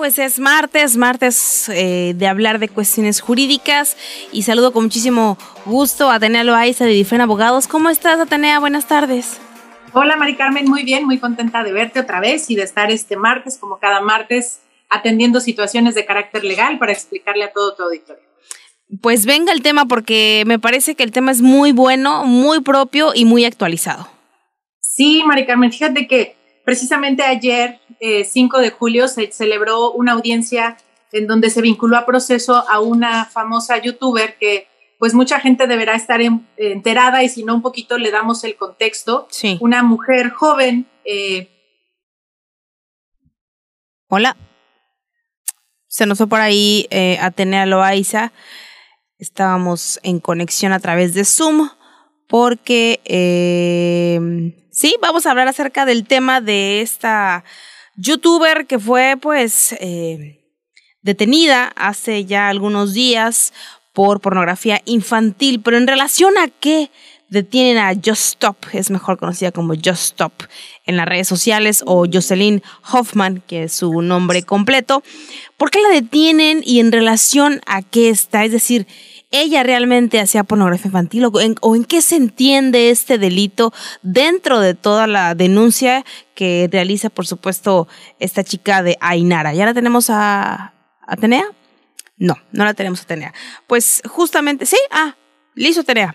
Pues es martes, martes eh, de hablar de cuestiones jurídicas y saludo con muchísimo gusto a Atenea Loaiza de Difen Abogados. ¿Cómo estás, Atenea? Buenas tardes. Hola, Mari Carmen, muy bien, muy contenta de verte otra vez y de estar este martes, como cada martes, atendiendo situaciones de carácter legal para explicarle a todo tu auditorio. Pues venga el tema porque me parece que el tema es muy bueno, muy propio y muy actualizado. Sí, Mari Carmen, fíjate que precisamente ayer, 5 eh, de julio, se celebró una audiencia en donde se vinculó a proceso a una famosa youtuber que pues mucha gente deberá estar enterada y si no un poquito le damos el contexto. Sí. Una mujer joven. Eh, Hola. Se nos fue por ahí eh, Atenea Loaiza. Estábamos en conexión a través de Zoom porque eh, sí, vamos a hablar acerca del tema de esta youtuber que fue pues eh, detenida hace ya algunos días por pornografía infantil, pero en relación a qué detienen a Just Stop, es mejor conocida como Just Stop en las redes sociales, o Jocelyn Hoffman, que es su nombre completo. ¿Por qué la detienen y en relación a qué está? Es decir, ella realmente hacía pornografía infantil o en, qué se entiende este delito dentro de toda la denuncia que realiza, por supuesto, esta chica de Ainara. ¿Ya la tenemos a Atenea? No, no la tenemos Atenea. Pues justamente, sí, ah, listo Atenea.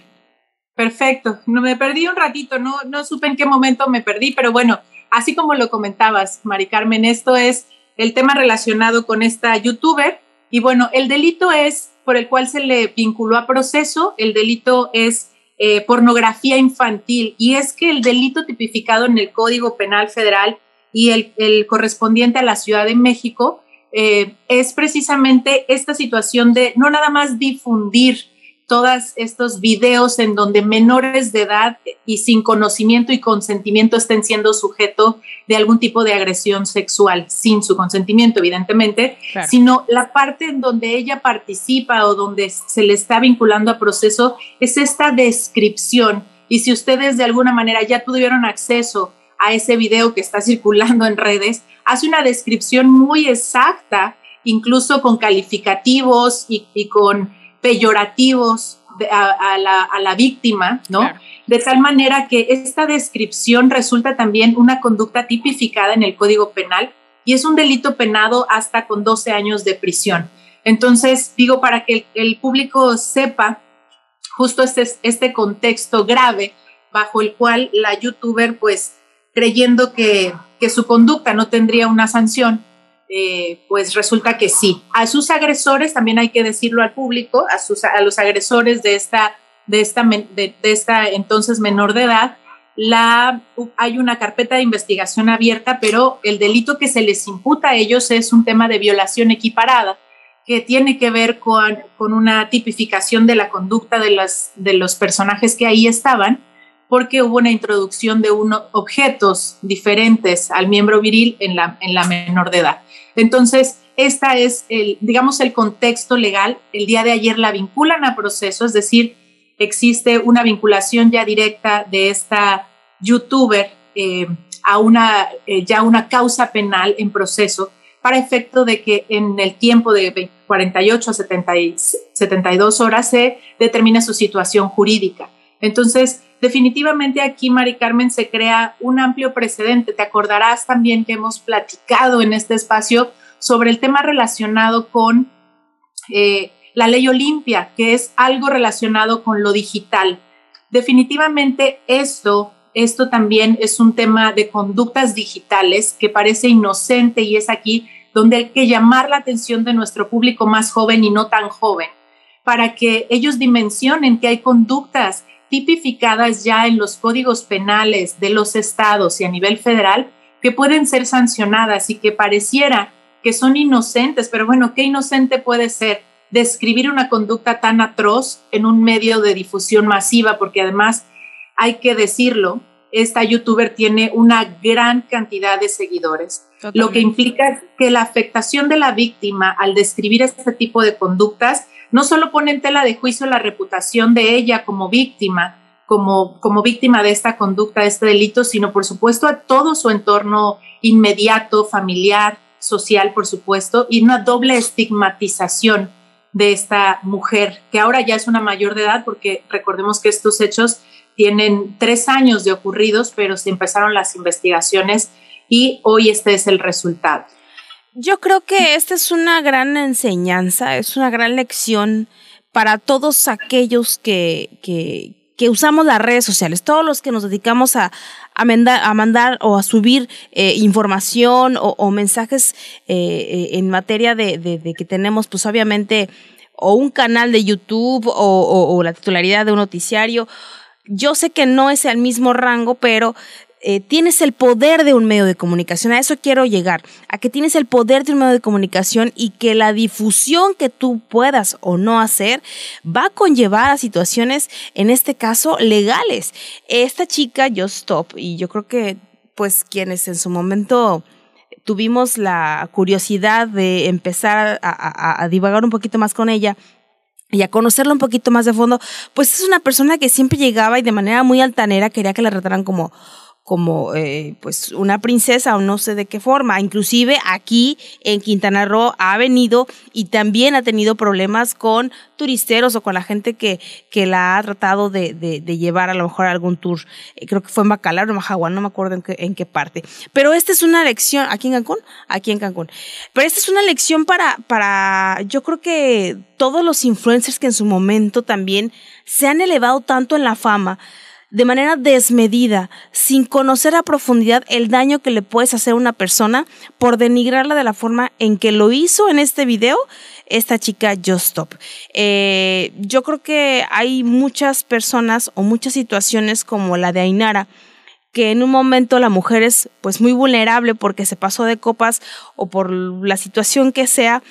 Perfecto, no me perdí un ratito, no, no supe en qué momento me perdí, pero bueno, así como lo comentabas, Mari Carmen, esto es el tema relacionado con esta youtuber y bueno, el delito es por el cual se le vinculó a proceso, el delito es eh, pornografía infantil. Y es que el delito tipificado en el Código Penal Federal y el, correspondiente a la Ciudad de México eh, es precisamente esta situación de no nada más difundir todos estos videos en donde menores de edad y sin conocimiento y consentimiento estén siendo sujeto de algún tipo de agresión sexual, sin su consentimiento, evidentemente, sino la parte en donde ella participa o donde se le está vinculando a proceso es esta descripción. Y si ustedes de alguna manera ya tuvieron acceso a ese video que está circulando en redes, hace una descripción muy exacta, incluso con calificativos y con peyorativos a, la, víctima, ¿no? De tal manera que esta descripción resulta también una conducta tipificada en el Código Penal y es un delito penado hasta con 12 años de prisión. Entonces, digo, para que el, público sepa justo este, este contexto grave bajo el cual la youtuber, pues, creyendo que, que su conducta no tendría una sanción, eh, pues resulta que sí. A sus agresores, también hay que decirlo al público, a, sus, a los agresores de esta, de, esta, de, esta entonces menor de edad, la, hay una carpeta de investigación abierta, pero el delito que se les imputa a ellos es un tema de violación equiparada que tiene que ver con, con una tipificación de la conducta de, las, de los personajes que ahí estaban, porque hubo una introducción de unos objetos diferentes al miembro viril en la, en la menor de edad. Entonces, esta es el, digamos, el contexto legal. El día de ayer la vinculan a proceso, es decir, existe una vinculación ya directa de esta youtuber eh, a una, eh, ya una causa penal en proceso para efecto de que en el tiempo de 48 a 72 horas se determine su situación jurídica. Entonces, definitivamente aquí, Mari Carmen, se crea un amplio precedente. Te acordarás también que hemos platicado en este espacio sobre el tema relacionado con eh, la ley Olimpia, que es algo relacionado con lo digital. Definitivamente esto, esto también es un tema de conductas digitales que parece inocente y es aquí donde hay que llamar la atención de nuestro público más joven y no tan joven, para que ellos dimensionen que hay conductas tipificadas ya en los códigos penales de los estados y a nivel federal que pueden ser sancionadas y que pareciera que son inocentes, pero bueno, ¿qué inocente puede ser? Describir una conducta tan atroz en un medio de difusión masiva, porque además hay que decirlo, esta youtuber tiene una gran cantidad de seguidores, lo que implica que la afectación de la víctima al describir este tipo de conductas no solo pone en tela de juicio la reputación de ella como víctima, como, como víctima de esta conducta, de este delito, sino por supuesto a todo su entorno inmediato, familiar, social, por supuesto, y una doble estigmatización de esta mujer, que ahora ya es una mayor de edad, porque recordemos que estos hechos tienen tres años de ocurridos, pero se empezaron las investigaciones y hoy este es el resultado. Yo creo que esta es una gran enseñanza, es una gran lección para todos aquellos que, que, que usamos las redes sociales, todos los que nos dedicamos a, a, a mandar o a subir eh, información o, mensajes eh, eh, en materia de, de, que tenemos, pues obviamente, o un canal de YouTube o, o la titularidad de un noticiario. Yo sé que no es el mismo rango, pero eh, tienes el poder de un medio de comunicación. A eso quiero llegar, a que tienes el poder de un medio de comunicación y que la difusión que tú puedas o no hacer va a conllevar a situaciones, en este caso, legales. Esta chica, Just Stop, y yo creo que pues quienes en su momento tuvimos la curiosidad de empezar a, a divagar un poquito más con ella, y a conocerla un poquito más de fondo, pues es una persona que siempre llegaba y de manera muy altanera quería que la trataran como como eh, pues una princesa o no sé de qué forma. Inclusive aquí en Quintana Roo ha venido y también ha tenido problemas con turisteros o con la gente que, que la ha tratado de, de, llevar a lo mejor a algún tour. Eh, creo que fue en Bacalar o Majaguán, no me acuerdo en qué, en qué parte. Pero esta es una lección, ¿aquí en Cancún? Aquí en Cancún. Pero esta es una lección para, para, yo creo que todos los influencers que en su momento también se han elevado tanto en la fama, de manera desmedida, sin conocer a profundidad el daño que le puedes hacer a una persona por denigrarla de la forma en que lo hizo en este video esta chica Just Stop. Eh, yo creo que hay muchas personas o muchas situaciones como la de Ainara, que en un momento la mujer es pues muy vulnerable porque se pasó de copas o por la situación que sea,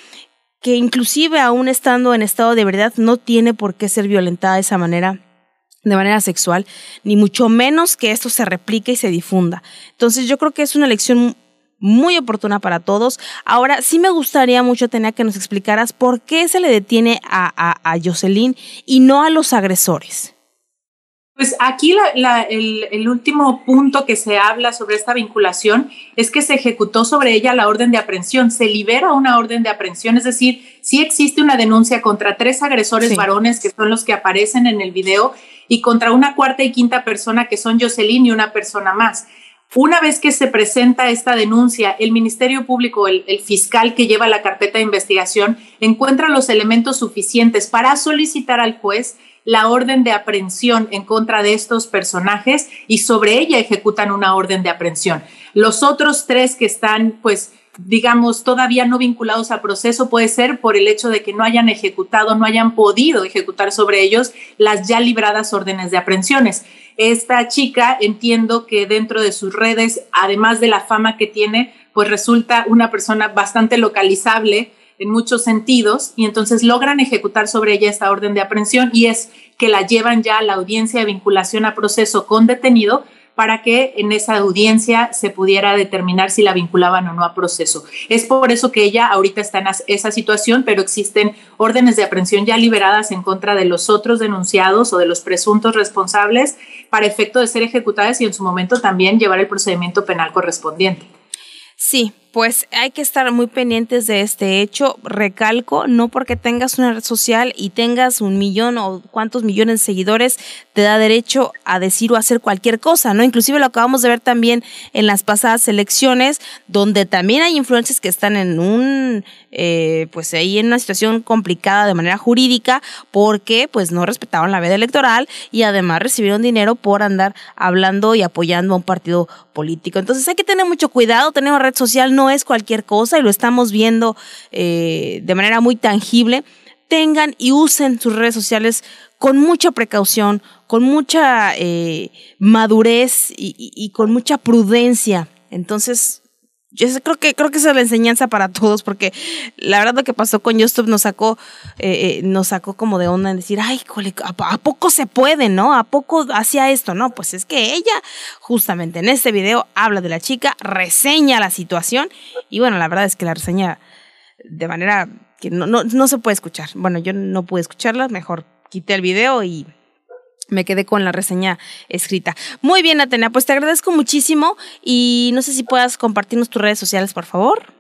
que inclusive aún estando en estado de verdad no tiene por qué ser violentada de esa manera de manera sexual, ni mucho menos que esto se replique y se difunda. Entonces yo creo que es una lección muy oportuna para todos. Ahora, sí me gustaría mucho, tener que nos explicaras por qué se le detiene a, a, a Jocelyn y no a los agresores. Pues aquí el, el, último punto que se habla sobre esta vinculación es que se ejecutó sobre ella la orden de aprehensión, se libera una orden de aprehensión, es decir, sí existe una denuncia contra tres agresores varones que son los que aparecen en el video y contra una cuarta y quinta persona que son Jocelyn y una persona más. Una vez que se presenta esta denuncia, el Ministerio Público, el, el, fiscal que lleva la carpeta de investigación, encuentra los elementos suficientes para solicitar al juez la orden de aprehensión en contra de estos personajes y sobre ella ejecutan una orden de aprehensión. Los otros tres que están, pues, digamos, todavía no vinculados a proceso puede ser por el hecho de que no hayan ejecutado, no hayan podido ejecutar sobre ellos las ya libradas órdenes de aprehensiones. Esta chica entiendo que dentro de sus redes, además de la fama que tiene, pues resulta una persona bastante localizable en muchos sentidos y entonces logran ejecutar sobre ella esta orden de aprehensión y es que la llevan ya a la audiencia de vinculación a proceso con detenido para que en esa audiencia se pudiera determinar si la vinculaban o no a proceso. Es por eso que ella ahorita está en esa situación, pero existen órdenes de aprehensión ya liberadas en contra de los otros denunciados o de los presuntos responsables para efecto de ser ejecutadas y en su momento también llevar el procedimiento penal correspondiente. Sí, pues hay que estar muy pendientes de este hecho. Recalco, no porque tengas una red social y tengas un millón o cuántos millones de seguidores, te da derecho a decir o hacer cualquier cosa, ¿no? Inclusive lo acabamos de ver también en las pasadas elecciones, donde también hay influencers que están en un, eh, pues ahí en una situación complicada de manera jurídica, porque pues no respetaban la veda electoral y además recibieron dinero por andar hablando y apoyando a un partido político. Entonces hay que tener mucho cuidado, tener una red social no es cualquier cosa y lo estamos viendo eh, de manera muy tangible. Tengan y usen sus redes sociales con mucha precaución, con mucha eh, madurez y, con mucha prudencia. Entonces, yo creo que creo que esa es la enseñanza para todos porque la verdad lo que pasó con YouTube nos sacó eh, eh, nos sacó como de onda en decir ay ¿a, poco se puede no a poco hacía esto no pues es que ella justamente en este video habla de la chica reseña la situación y bueno la verdad es que la reseña de manera que no, no, no se puede escuchar. Bueno yo no pude escucharla mejor quité el video y me quedé con la reseña escrita. Muy bien, Atenea, pues te agradezco muchísimo y no sé si puedas compartirnos tus redes sociales, por favor.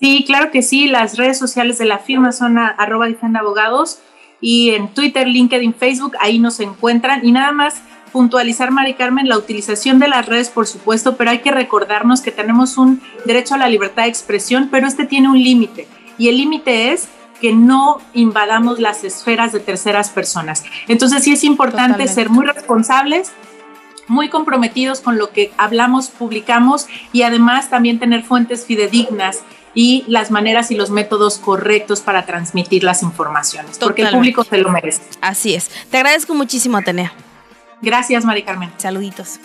Sí, claro que sí. Las redes sociales de la firma son arroba abogados y en Twitter, LinkedIn, Facebook, ahí nos encuentran. Y nada más puntualizar, Mari Carmen, la utilización de las redes, por supuesto, pero hay que recordarnos que tenemos un derecho a la libertad de expresión, pero este tiene un límite. Y el límite es que no invadamos las esferas de terceras personas. Entonces sí es importante ser muy responsables, muy comprometidos con lo que hablamos, publicamos y además también tener fuentes fidedignas y las maneras y los métodos correctos para transmitir las informaciones, porque el público se lo merece. Así es. Te agradezco muchísimo, Atenea. Gracias, Mari Carmen. Saluditos.